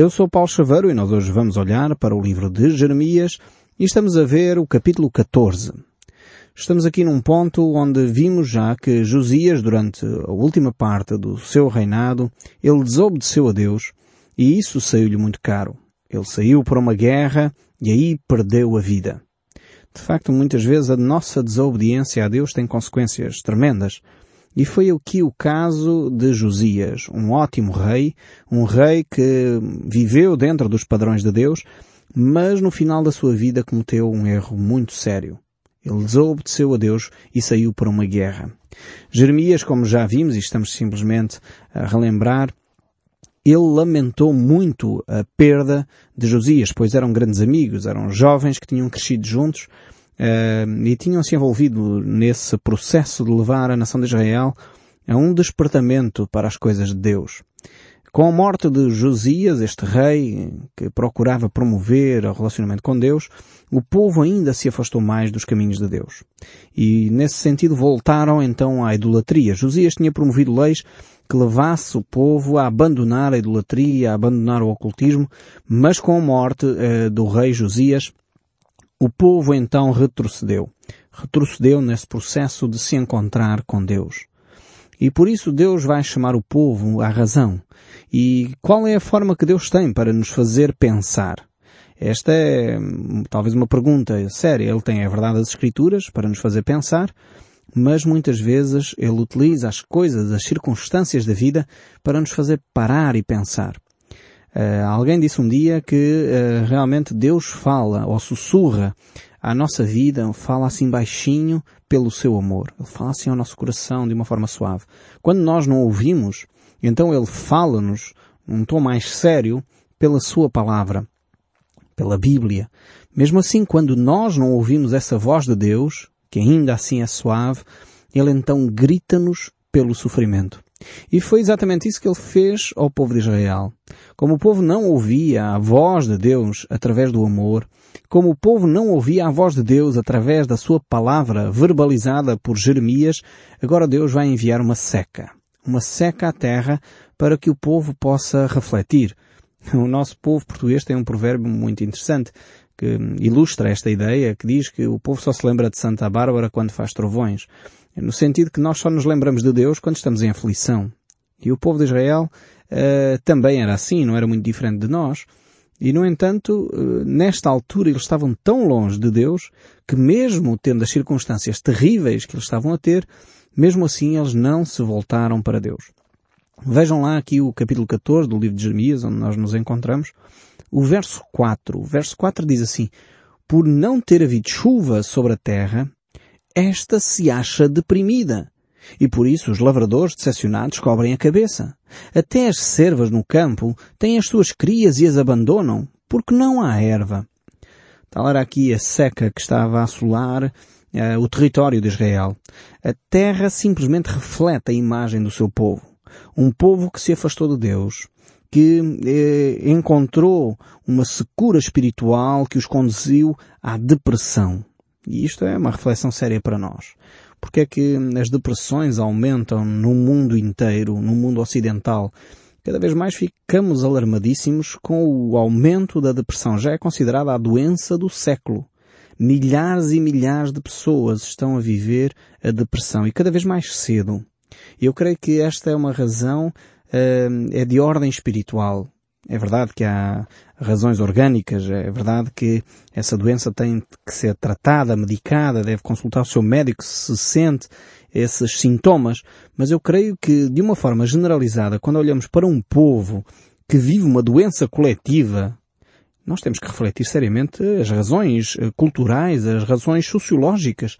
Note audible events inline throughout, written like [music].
Eu sou Paulo Chaveiro e nós hoje vamos olhar para o livro de Jeremias e estamos a ver o capítulo 14. Estamos aqui num ponto onde vimos já que Josias, durante a última parte do seu reinado, ele desobedeceu a Deus e isso saiu-lhe muito caro. Ele saiu para uma guerra e aí perdeu a vida. De facto, muitas vezes a nossa desobediência a Deus tem consequências tremendas. E foi aqui o caso de Josias, um ótimo rei, um rei que viveu dentro dos padrões de Deus, mas no final da sua vida cometeu um erro muito sério. Ele desobedeceu a Deus e saiu para uma guerra. Jeremias, como já vimos, e estamos simplesmente a relembrar, ele lamentou muito a perda de Josias, pois eram grandes amigos, eram jovens que tinham crescido juntos uh, e tinham se envolvido nesse processo de levar a nação de Israel a um despertamento para as coisas de Deus. Com a morte de Josias, este rei que procurava promover o relacionamento com Deus, o povo ainda se afastou mais dos caminhos de Deus. E nesse sentido voltaram então à idolatria. Josias tinha promovido leis que levasse o povo a abandonar a idolatria, a abandonar o ocultismo, mas com a morte eh, do rei Josias, o povo então retrocedeu. Retrocedeu nesse processo de se encontrar com Deus. E por isso Deus vai chamar o povo à razão. E qual é a forma que Deus tem para nos fazer pensar? Esta é talvez uma pergunta séria. Ele tem a verdade das Escrituras para nos fazer pensar, mas muitas vezes ele utiliza as coisas, as circunstâncias da vida para nos fazer parar e pensar. Uh, alguém disse um dia que uh, realmente Deus fala ou sussurra à nossa vida, fala assim baixinho pelo seu amor. Ele fala assim ao nosso coração de uma forma suave. Quando nós não ouvimos, então Ele fala-nos num tom mais sério pela sua palavra, pela Bíblia. Mesmo assim, quando nós não ouvimos essa voz de Deus, que ainda assim é suave, Ele então grita-nos pelo sofrimento. E foi exatamente isso que ele fez ao povo de Israel. Como o povo não ouvia a voz de Deus através do amor, como o povo não ouvia a voz de Deus através da sua palavra verbalizada por Jeremias, agora Deus vai enviar uma seca. Uma seca à terra para que o povo possa refletir. O nosso povo português tem um provérbio muito interessante que ilustra esta ideia, que diz que o povo só se lembra de Santa Bárbara quando faz trovões no sentido que nós só nos lembramos de Deus quando estamos em aflição. E o povo de Israel uh, também era assim, não era muito diferente de nós. E, no entanto, uh, nesta altura eles estavam tão longe de Deus que mesmo tendo as circunstâncias terríveis que eles estavam a ter, mesmo assim eles não se voltaram para Deus. Vejam lá aqui o capítulo 14 do livro de Jeremias, onde nós nos encontramos. O verso 4. O verso 4 diz assim, Por não ter havido chuva sobre a terra, esta se acha deprimida. E por isso os lavradores decepcionados cobrem a cabeça. Até as cervas no campo têm as suas crias e as abandonam, porque não há erva. Tal era aqui a seca que estava a assolar uh, o território de Israel. A terra simplesmente reflete a imagem do seu povo. Um povo que se afastou de Deus, que eh, encontrou uma secura espiritual que os conduziu à depressão. E isto é uma reflexão séria para nós. Porque é que as depressões aumentam no mundo inteiro, no mundo ocidental? Cada vez mais ficamos alarmadíssimos com o aumento da depressão. Já é considerada a doença do século. Milhares e milhares de pessoas estão a viver a depressão e cada vez mais cedo. Eu creio que esta é uma razão, uh, é de ordem espiritual. É verdade que há razões orgânicas, é verdade que essa doença tem que ser tratada, medicada, deve consultar o seu médico se sente esses sintomas, mas eu creio que de uma forma generalizada, quando olhamos para um povo que vive uma doença coletiva, nós temos que refletir seriamente as razões eh, culturais, as razões sociológicas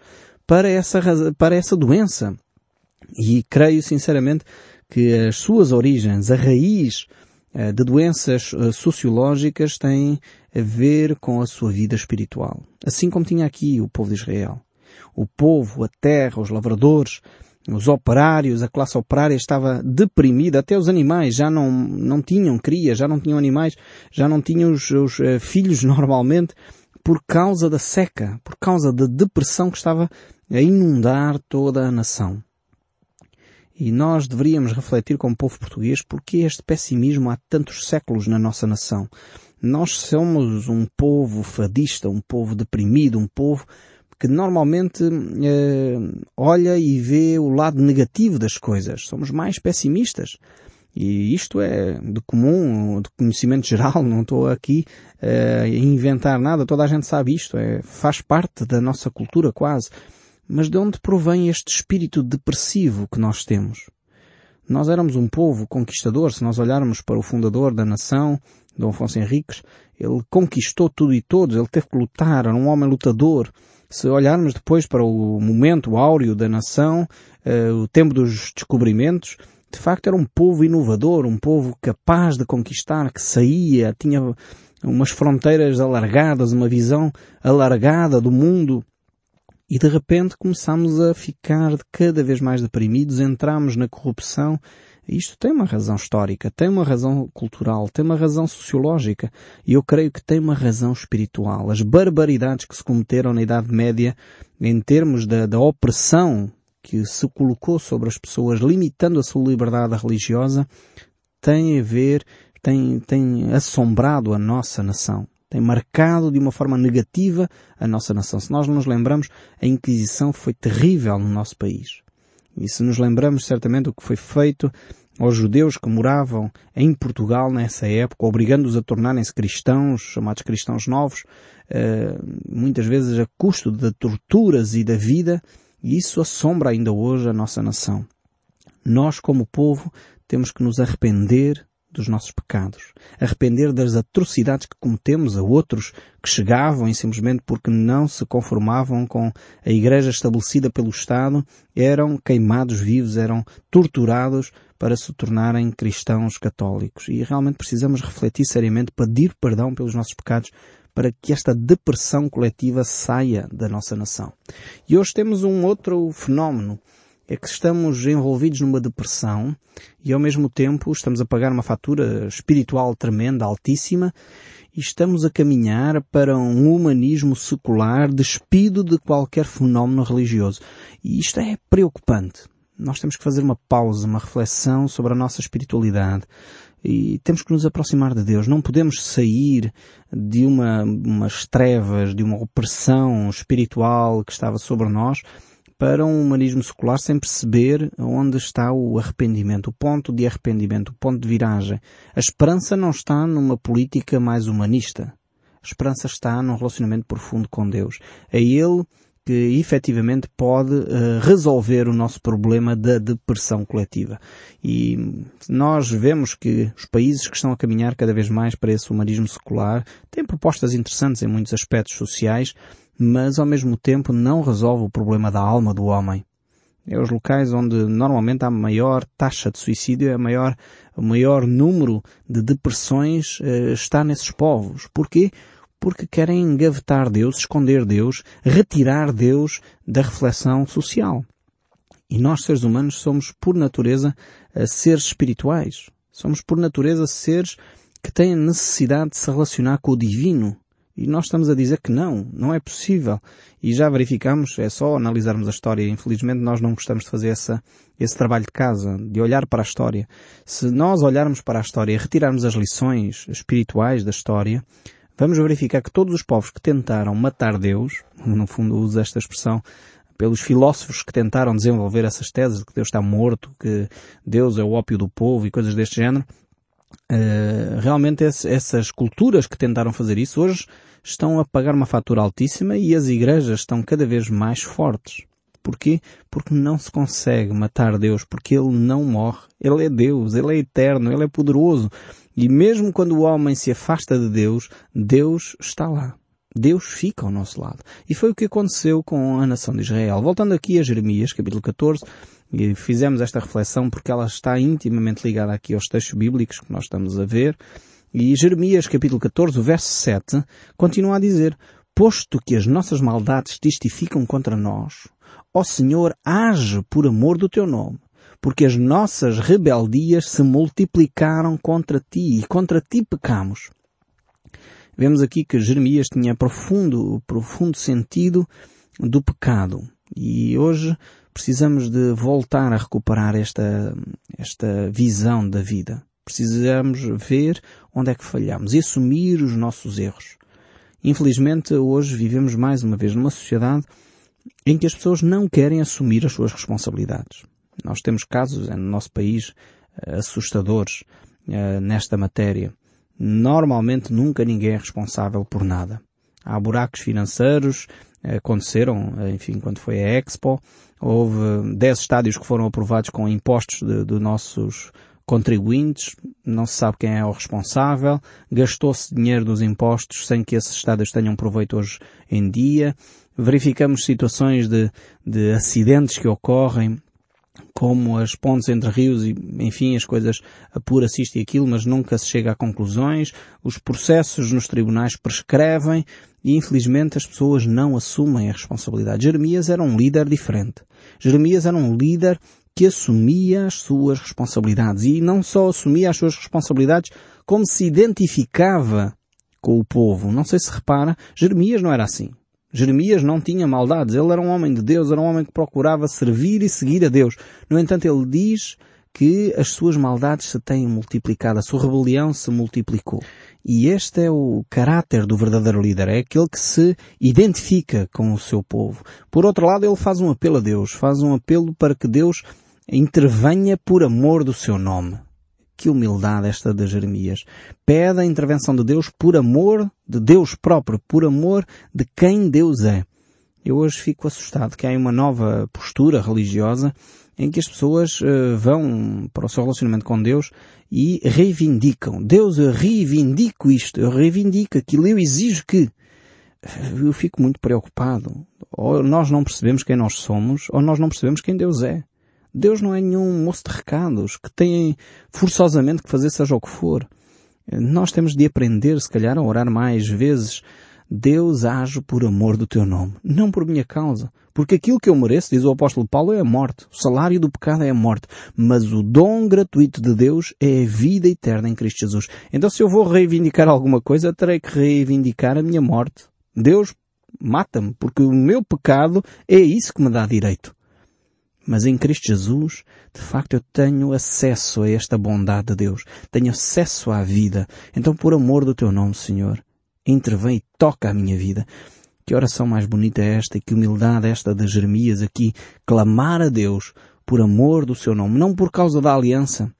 para essa, para essa doença. E creio sinceramente que as suas origens, a raiz de doenças eh, sociológicas têm a ver com a sua vida espiritual. Assim como tinha aqui o povo de Israel. O povo, a terra, os lavradores, os operários, a classe operária estava deprimida, até os animais já não, não tinham cria, já não tinham animais, já não tinham os, uh, filhos [laughs] normalmente, por causa da seca, por causa da depressão que estava a inundar toda a nação. E nós deveríamos refletir como povo português porque este pessimismo há tantos séculos na nossa nação. Nós somos um povo fadista, um povo deprimido, um povo que normalmente eh, olha e vê o lado negativo das coisas. Somos mais pessimistas. E isto é de comum, de conhecimento geral, [laughs] não estou aqui uh, a inventar nada, toda a gente sabe isto, é, faz parte da nossa cultura quase. Mas de onde provém este espírito depressivo que nós temos? Nós éramos um povo conquistador, se nós olharmos para o fundador da nação, Dom Afonso Henriques, ele conquistou tudo e todos, ele teve que lutar, era um homem lutador. Se olharmos depois para o momento áureo da nação, uh, o tempo dos descobrimentos, de facto era um povo inovador, um povo capaz de conquistar, que saía, tinha umas fronteiras alargadas, uma visão alargada do mundo. E de repente começamos a ficar cada vez mais deprimidos, entramos na corrupção. Isto tem uma razão histórica, tem uma razão cultural, tem uma razão sociológica e eu creio que tem uma razão espiritual. As barbaridades que se cometeram na Idade Média em termos da, da opressão que se colocou sobre as pessoas, limitando a sua liberdade religiosa, tem a ver, tem, tem assombrado a nossa nação. Tem marcado de uma forma negativa a nossa nação. Se nós nos lembramos, a Inquisição foi terrível no nosso país. E se nos lembramos certamente o que foi feito aos judeus que moravam em Portugal nessa época, obrigando-os a tornarem-se cristãos, chamados cristãos novos, eh, muitas vezes a custo de torturas e da vida, e isso assombra ainda hoje a nossa nação. Nós, como povo, temos que nos arrepender dos nossos pecados, arrepender das atrocidades que cometemos a outros que chegavam e simplesmente porque não se conformavam com a igreja estabelecida pelo Estado, eram queimados vivos, eram torturados para se tornarem cristãos católicos. E realmente precisamos refletir seriamente, pedir perdão pelos nossos pecados para que esta depressão coletiva saia da nossa nação. E hoje temos um outro fenómeno. É que estamos envolvidos numa depressão e ao mesmo tempo estamos a pagar uma fatura espiritual tremenda, altíssima, e estamos a caminhar para um humanismo secular despido de qualquer fenómeno religioso. E isto é preocupante. Nós temos que fazer uma pausa, uma reflexão sobre a nossa espiritualidade, e temos que nos aproximar de Deus. Não podemos sair de uma, umas trevas, de uma opressão espiritual que estava sobre nós para um humanismo secular sem perceber onde está o arrependimento, o ponto de arrependimento, o ponto de viragem. A esperança não está numa política mais humanista. A esperança está num relacionamento profundo com Deus. É Ele que efetivamente pode uh, resolver o nosso problema da depressão coletiva. E nós vemos que os países que estão a caminhar cada vez mais para esse humanismo secular têm propostas interessantes em muitos aspectos sociais, mas ao mesmo tempo não resolve o problema da alma do homem. É os locais onde normalmente há maior taxa de suicídio, é maior, o maior número de depressões uh, está nesses povos. Porquê? porque querem engavetar Deus, esconder Deus, retirar Deus da reflexão social. E nós, seres humanos, somos por natureza seres espirituais. Somos por natureza seres que têm necessidade de se relacionar com o divino. E nós estamos a dizer que não, não é possível. E já verificamos, é só analisarmos a história. Infelizmente nós não gostamos de fazer essa, esse trabalho de casa, de olhar para a história. Se nós olharmos para a história e retirarmos as lições espirituais da história, vamos verificar que todos os povos que tentaram matar Deus, no fundo uso esta expressão pelos filósofos que tentaram desenvolver essas teses de que Deus está morto, que Deus é o ópio do povo e coisas deste género, uh, realmente essas culturas que tentaram fazer isso hoje estão a pagar uma fatura altíssima e as igrejas estão cada vez mais fortes. Porquê? Porque não se consegue matar Deus, porque Ele não morre. Ele é Deus, Ele é eterno, Ele é poderoso. E mesmo quando o homem se afasta de Deus, Deus está lá. Deus fica ao nosso lado. E foi o que aconteceu com a nação de Israel. Voltando aqui a Jeremias, capítulo 14, e fizemos esta reflexão porque ela está intimamente ligada aqui aos textos bíblicos que nós estamos a ver. E Jeremias, capítulo 14, o verso 7, continua a dizer, Posto que as nossas maldades testificam contra nós, ó Senhor, age por amor do teu nome porque as nossas rebeldias se multiplicaram contra ti e contra ti pecamos. Vemos aqui que Jeremias tinha profundo, profundo sentido do pecado. E hoje precisamos de voltar a recuperar esta, esta visão da vida. Precisamos ver onde é que falhamos e assumir os nossos erros. Infelizmente, hoje vivemos mais uma vez numa sociedade em que as pessoas não querem assumir as suas responsabilidades. Nós temos casos no nosso país eh, assustadores uh, nesta matéria. Normalmente nunca ninguém é responsável por nada. Há buracos financeiros, aconteceram, enfim, quando foi a Expo, houve 10 estádios que foram aprovados com impostos de, de nossos contribuintes, não se sabe quem é o responsável, gastou-se dinheiro dos impostos sem que esses estádios tenham proveito hoje em dia, verificamos situações de, de acidentes que ocorrem, como as pontes entre rios e, enfim, as coisas apura-se isto e aquilo, mas nunca se chega a conclusões. Os processos nos tribunais prescrevem e, infelizmente, as pessoas não assumem a responsabilidade. Jeremias era um líder diferente. Jeremias era um líder que assumia as suas responsabilidades e não só assumia as suas responsabilidades, como se identificava com o povo. Não sei se repara, Jeremias não era assim. Jeremias não tinha maldades. Ele era um homem de Deus, era um homem que procurava servir e seguir a Deus. No entanto, ele diz que as suas maldades se têm multiplicado, a sua rebelião se multiplicou. E este é o caráter do verdadeiro líder, é aquele que se identifica com o seu povo. Por outro lado, ele faz um apelo a Deus, faz um apelo para que Deus intervenha por amor do seu nome. Que humildade esta de Jeremias. Pede a intervenção de Deus por amor de Deus próprio, por amor de quem Deus é. Eu hoje fico assustado que há uma nova postura religiosa em que as pessoas uh, vão para o seu relacionamento com Deus e reivindicam. Deus, eu reivindico isto, eu reivindico aquilo, eu exijo que. Eu fico muito preocupado. Ou nós não percebemos quem nós somos, ou nós não percebemos quem Deus é. Deus não é nenhum moço de recados que tem forçosamente que fazer seja o que for. Nós temos de aprender, se calhar, a orar mais vezes. Deus age por amor do teu nome, não por minha causa. Porque aquilo que eu mereço, diz o apóstolo Paulo, é a morte. O salário do pecado é a morte. Mas o dom gratuito de Deus é a vida eterna em Cristo Jesus. Então se eu vou reivindicar alguma coisa, terei que reivindicar a minha morte. Deus mata-me, porque o meu pecado é isso que me dá direito. Mas em Cristo Jesus, de facto, eu tenho acesso a esta bondade de Deus. Tenho acesso à vida. Então, por amor do teu nome, Senhor, intervém e toca a minha vida. Que oração mais bonita é esta e que humildade é esta de Jeremias aqui, clamar a Deus por amor do seu nome, não por causa da aliança,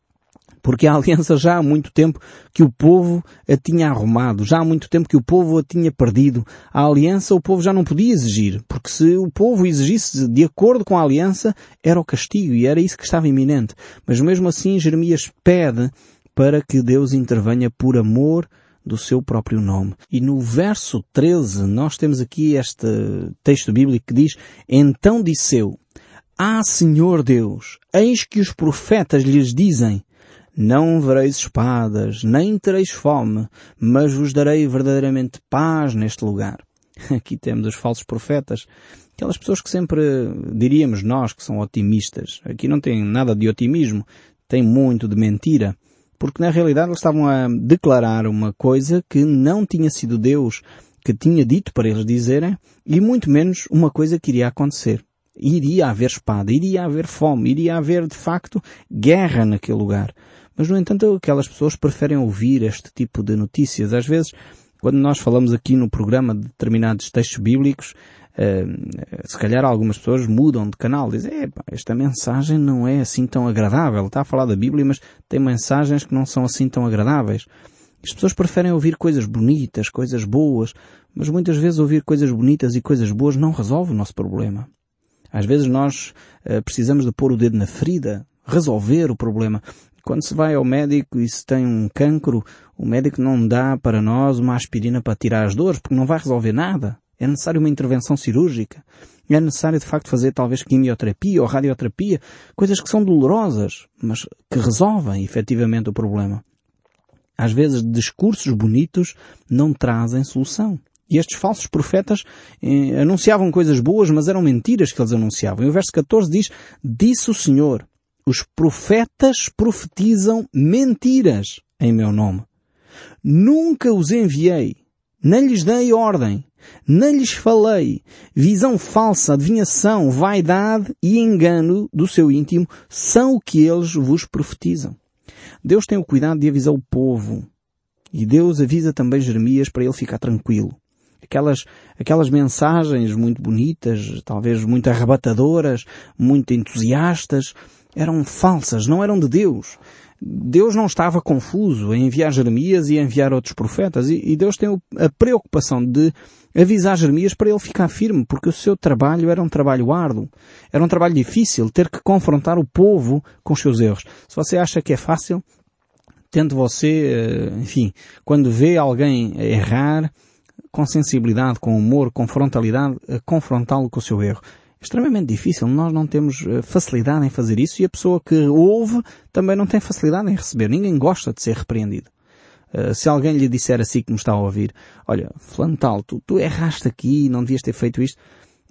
porque a aliança já há muito tempo que o povo a tinha arrumado, já há muito tempo que o povo a tinha perdido. A aliança o povo já não podia exigir, porque se o povo exigisse de acordo com a aliança, era o castigo e era isso que estava iminente. Mas mesmo assim Jeremias pede para que Deus intervenha por amor do seu próprio nome. E no verso 13 nós temos aqui este texto bíblico que diz, Então disseu, Ah Senhor Deus, eis que os profetas lhes dizem, não vereis espadas, nem tereis fome, mas vos darei verdadeiramente paz neste lugar. [laughs] Aqui temos os falsos profetas, aquelas pessoas que sempre diríamos nós que são otimistas. Aqui não tem nada de otimismo, tem muito de mentira, porque na realidade eles estavam a declarar uma coisa que não tinha sido Deus que tinha dito para eles dizerem, e muito menos uma coisa que iria acontecer. Iria haver espada, iria haver fome, iria haver de facto guerra naquele lugar. Mas, no entanto, aquelas pessoas preferem ouvir este tipo de notícias. Às vezes, quando nós falamos aqui no programa de determinados textos bíblicos, uh, se calhar algumas pessoas mudam de canal, dizem, esta mensagem não é assim tão agradável. Está a falar da Bíblia, mas tem mensagens que não são assim tão agradáveis. As pessoas preferem ouvir coisas bonitas, coisas boas, mas muitas vezes ouvir coisas bonitas e coisas boas não resolve o nosso problema. Às vezes nós uh, precisamos de pôr o dedo na ferida, resolver o problema. Quando se vai ao médico e se tem um cancro, o médico não dá para nós uma aspirina para tirar as dores, porque não vai resolver nada. É necessário uma intervenção cirúrgica. É necessário, de facto, fazer talvez quimioterapia ou radioterapia, coisas que são dolorosas, mas que resolvem efetivamente o problema. Às vezes, discursos bonitos não trazem solução. E estes falsos profetas eh, anunciavam coisas boas, mas eram mentiras que eles anunciavam. E o verso 14 diz, disse o Senhor, os profetas profetizam mentiras em meu nome. Nunca os enviei, nem lhes dei ordem, Nem lhes falei. Visão falsa, adivinhação, vaidade e engano do seu íntimo são o que eles vos profetizam. Deus tem o cuidado de avisar o povo. E Deus avisa também Jeremias para ele ficar tranquilo. Aquelas, aquelas mensagens muito bonitas, talvez muito arrebatadoras, muito entusiastas, eram falsas, não eram de Deus. Deus não estava confuso em enviar Jeremias e enviar outros profetas. E, Deus tem a preocupação de avisar Jeremias para ele ficar firme, porque o seu trabalho era um trabalho árduo. Era um trabalho difícil, ter que confrontar o povo com os seus erros. Se você acha que é fácil, tente você, eh, enfim, quando vê alguém errar, com sensibilidade, com humor, com frontalidade, confrontá-lo com o seu erro. Extremamente difícil. Nós não temos eh, facilidade em fazer isso e a pessoa que ouve também não tem facilidade em receber. Ninguém gosta de ser repreendido. Uh, se alguém lhe disser assim que me está a ouvir, olha, Flantal, tu, tu erraste aqui, não devias ter feito isto,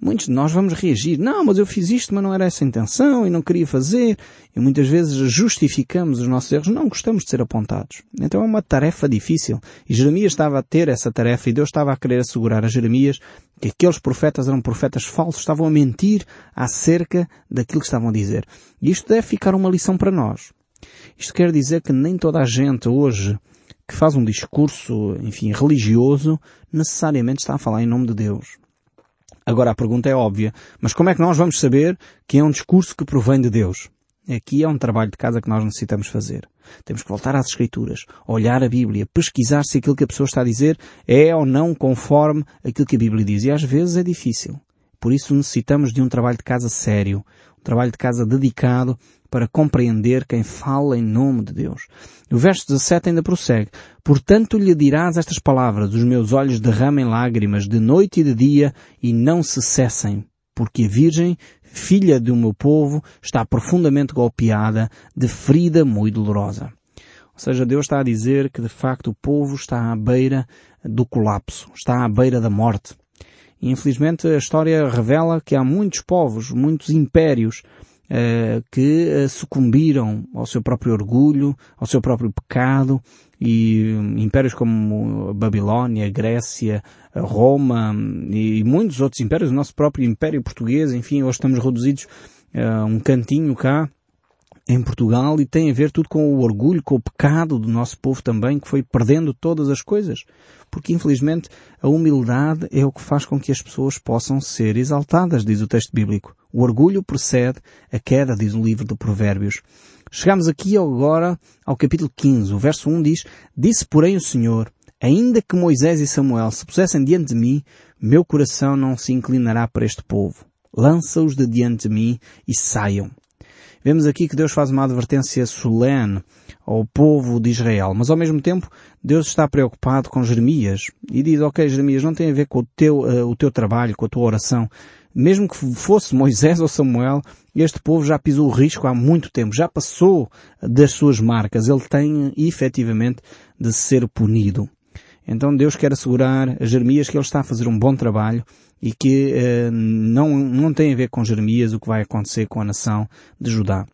Muitos de nós vamos reagir. Não, mas eu fiz isto, mas não era essa a intenção e não queria fazer. E muitas vezes justificamos os nossos erros. Não gostamos de ser apontados. Então é uma tarefa difícil. E Jeremias estava a ter essa tarefa e Deus estava a querer assegurar a Jeremias que aqueles profetas eram profetas falsos, estavam a mentir acerca daquilo que estavam a dizer. E isto deve ficar uma lição para nós. Isto quer dizer que nem toda a gente hoje que faz um discurso, enfim, religioso, necessariamente está a falar em nome de Deus. Agora a pergunta é óbvia, mas como é que nós vamos saber que é um discurso que provém de Deus? Aqui é um trabalho de casa que nós necessitamos fazer. Temos que voltar às Escrituras, olhar a Bíblia, pesquisar se aquilo que a pessoa está a dizer é ou não conforme aquilo que a Bíblia diz. E às vezes é difícil. Por isso necessitamos de um trabalho de casa sério, um trabalho de casa dedicado para compreender quem fala em nome de Deus. O verso 17 ainda prossegue. Portanto lhe dirás estas palavras, os meus olhos derramem lágrimas de noite e de dia e não se cessem, porque a Virgem, filha do meu povo, está profundamente golpeada de ferida muito dolorosa. Ou seja, Deus está a dizer que de facto o povo está à beira do colapso, está à beira da morte. E infelizmente a história revela que há muitos povos, muitos impérios que uh, sucumbiram ao seu próprio orgulho, ao seu próprio pecado, e impérios como Babilónia, Grécia, Roma e muitos outros impérios, o nosso próprio Império Português, enfim, hoje estamos reduzidos a um cantinho cá, em Portugal e tem a ver tudo com o orgulho, com o pecado do nosso povo também, que foi perdendo todas as coisas. Porque infelizmente a humildade é o que faz com que as pessoas possam ser exaltadas, diz o texto bíblico. O orgulho precede a queda, diz o livro de Provérbios. Chegamos aqui agora ao capítulo 15. O verso 1 diz, Disse porém o Senhor, ainda que Moisés e Samuel se pusessem diante de mim, meu coração não se inclinará para este povo. Lança-os de diante de mim e saiam. Vemos aqui que Deus faz uma advertência solene ao povo de Israel, mas ao mesmo tempo Deus está preocupado com Jeremias e diz, ok Jeremias, não tem a ver com o teu, uh, o teu trabalho, com a tua oração. Mesmo que fosse Moisés [laughs] ou Samuel, este povo já pisou o risco há muito tempo, já passou das suas marcas. Ele tem efetivamente de ser punido. Então Deus quer assegurar a Jeremias que ele está a fazer um bom trabalho e que uh, não, não tem a ver com Jeremias o que vai acontecer com a nação de Judá.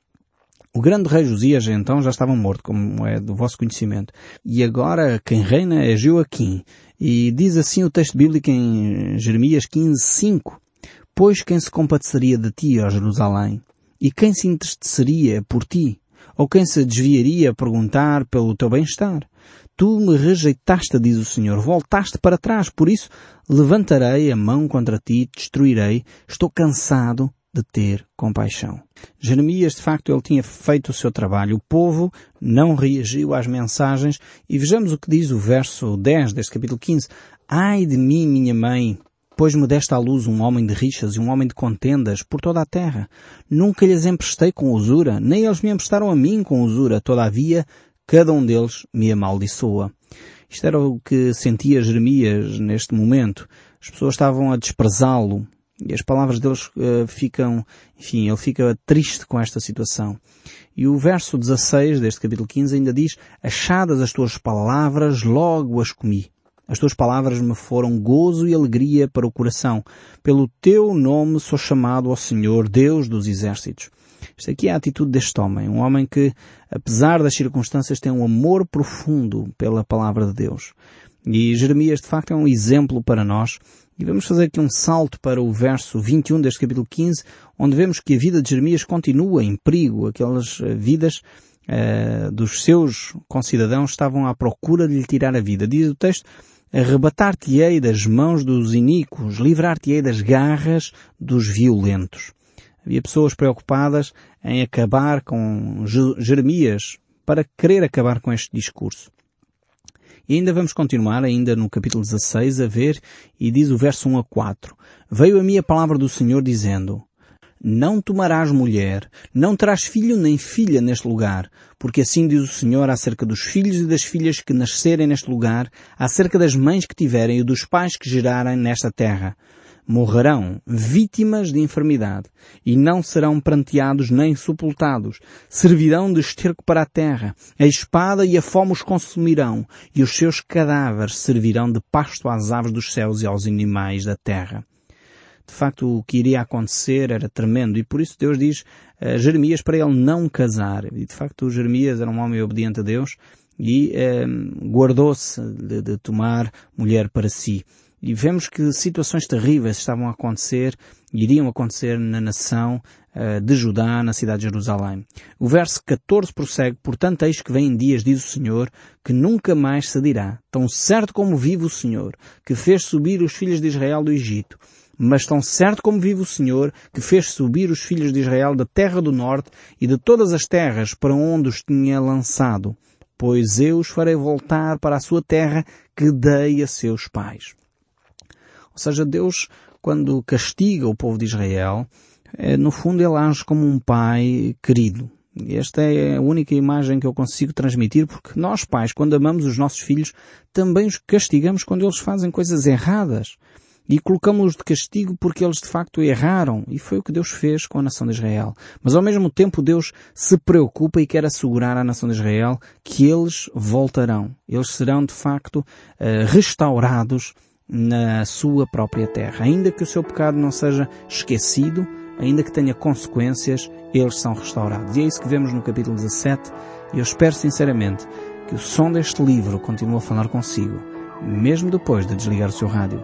O grande rei Josias então já estava morto, como é do vosso conhecimento. E agora quem reina é Joaquim. E diz assim o texto bíblico em Jeremias 15, 5. Pois quem se compadeceria de ti, ó Jerusalém? E quem se entristeceria por ti? Ou quem se desviaria a perguntar pelo teu bem-estar? Tu me rejeitaste, diz o Senhor, voltaste para trás, por isso levantarei a mão contra ti, destruirei, estou cansado de ter compaixão. Jeremias, de facto, ele tinha feito o seu trabalho. O povo não reagiu às mensagens e vejamos o que diz o verso 10 deste capítulo 15. Ai de mim, minha mãe, pois me deste à luz um homem de rixas e um homem de contendas por toda a terra. Nunca lhes emprestei com usura, nem eles me emprestaram a mim com usura. Todavia, cada um deles me amaldiçoa. Isto era o que sentia Jeremias neste momento. As pessoas estavam a desprezá-lo e as palavras deles uh, ficam, enfim, ele fica triste com esta situação. E o verso 16 deste capítulo 15 ainda diz, achadas as tuas palavras, logo as comi. As tuas palavras me foram gozo e alegria para o coração. Pelo teu nome sou chamado ao Senhor, Deus dos exércitos. Esta aqui é a atitude deste homem, um homem que, apesar das circunstâncias, tem um amor profundo pela palavra de Deus. E Jeremias, de facto, é um exemplo para nós E vamos fazer aqui um salto para o verso 21 deste capítulo 15, onde vemos que a vida de Jeremias continua em perigo. Aquelas eh, vidas uh, dos seus concidadãos estavam à procura de lhe tirar a vida. Diz o texto, arrebatar-te-ei das mãos dos iníquos, livrar-te-ei das garras dos violentos. Havia pessoas preocupadas em acabar com Jeremias para querer acabar com este discurso. E ainda vamos continuar, ainda no capítulo 16, a ver, e diz o verso 1 a 4. Veio a mim a palavra do Senhor dizendo, não tomarás mulher, não terás filho nem filha neste lugar, porque assim diz o Senhor acerca dos filhos e das filhas que nascerem neste lugar, acerca das mães que tiverem e dos pais que gerarem nesta terra morrerão vítimas de enfermidade e não serão pranteados nem sepultados. Servirão de esterco para a terra. A espada e a fome os consumirão e os seus cadáveres servirão de pasto às aves dos céus e aos animais da terra. De facto, o que iria acontecer era tremendo e por isso Deus diz a Jeremias para ele não casar. E de facto, Jeremias era um homem obediente a Deus e eh, guardou-se de, de tomar mulher para si. E vemos que situações terríveis estavam a acontecer, iriam acontecer na nação uh, de Judá, na cidade de Jerusalém. O verso 14 prossegue, portanto eis que vem dias, diz o Senhor, que nunca mais se dirá, tão certo como vive o Senhor, que fez subir os filhos de Israel do Egito, mas tão certo como vive o Senhor, que fez subir os filhos de Israel da terra do norte e de todas as terras para onde os tinha lançado, pois eu os farei voltar para a sua terra que dei a seus pais. Ou seja, Deus, quando castiga o povo de Israel, é, no fundo ele age como um pai querido. Esta é a única imagem que eu consigo transmitir porque nós pais, quando amamos os nossos filhos, também os castigamos quando eles fazem coisas erradas. E colocamos-los de castigo porque eles de facto erraram. E foi o que Deus fez com a nação de Israel. Mas ao mesmo tempo Deus se preocupa e quer assegurar à nação de Israel que eles voltarão. Eles serão de facto eh, restaurados na sua própria terra. Ainda que o seu pecado não seja esquecido, ainda que tenha consequências, eles são restaurados. E é isso que vemos no capítulo 17. E eu espero sinceramente que o som deste livro continue a falar consigo, mesmo depois de desligar o seu rádio.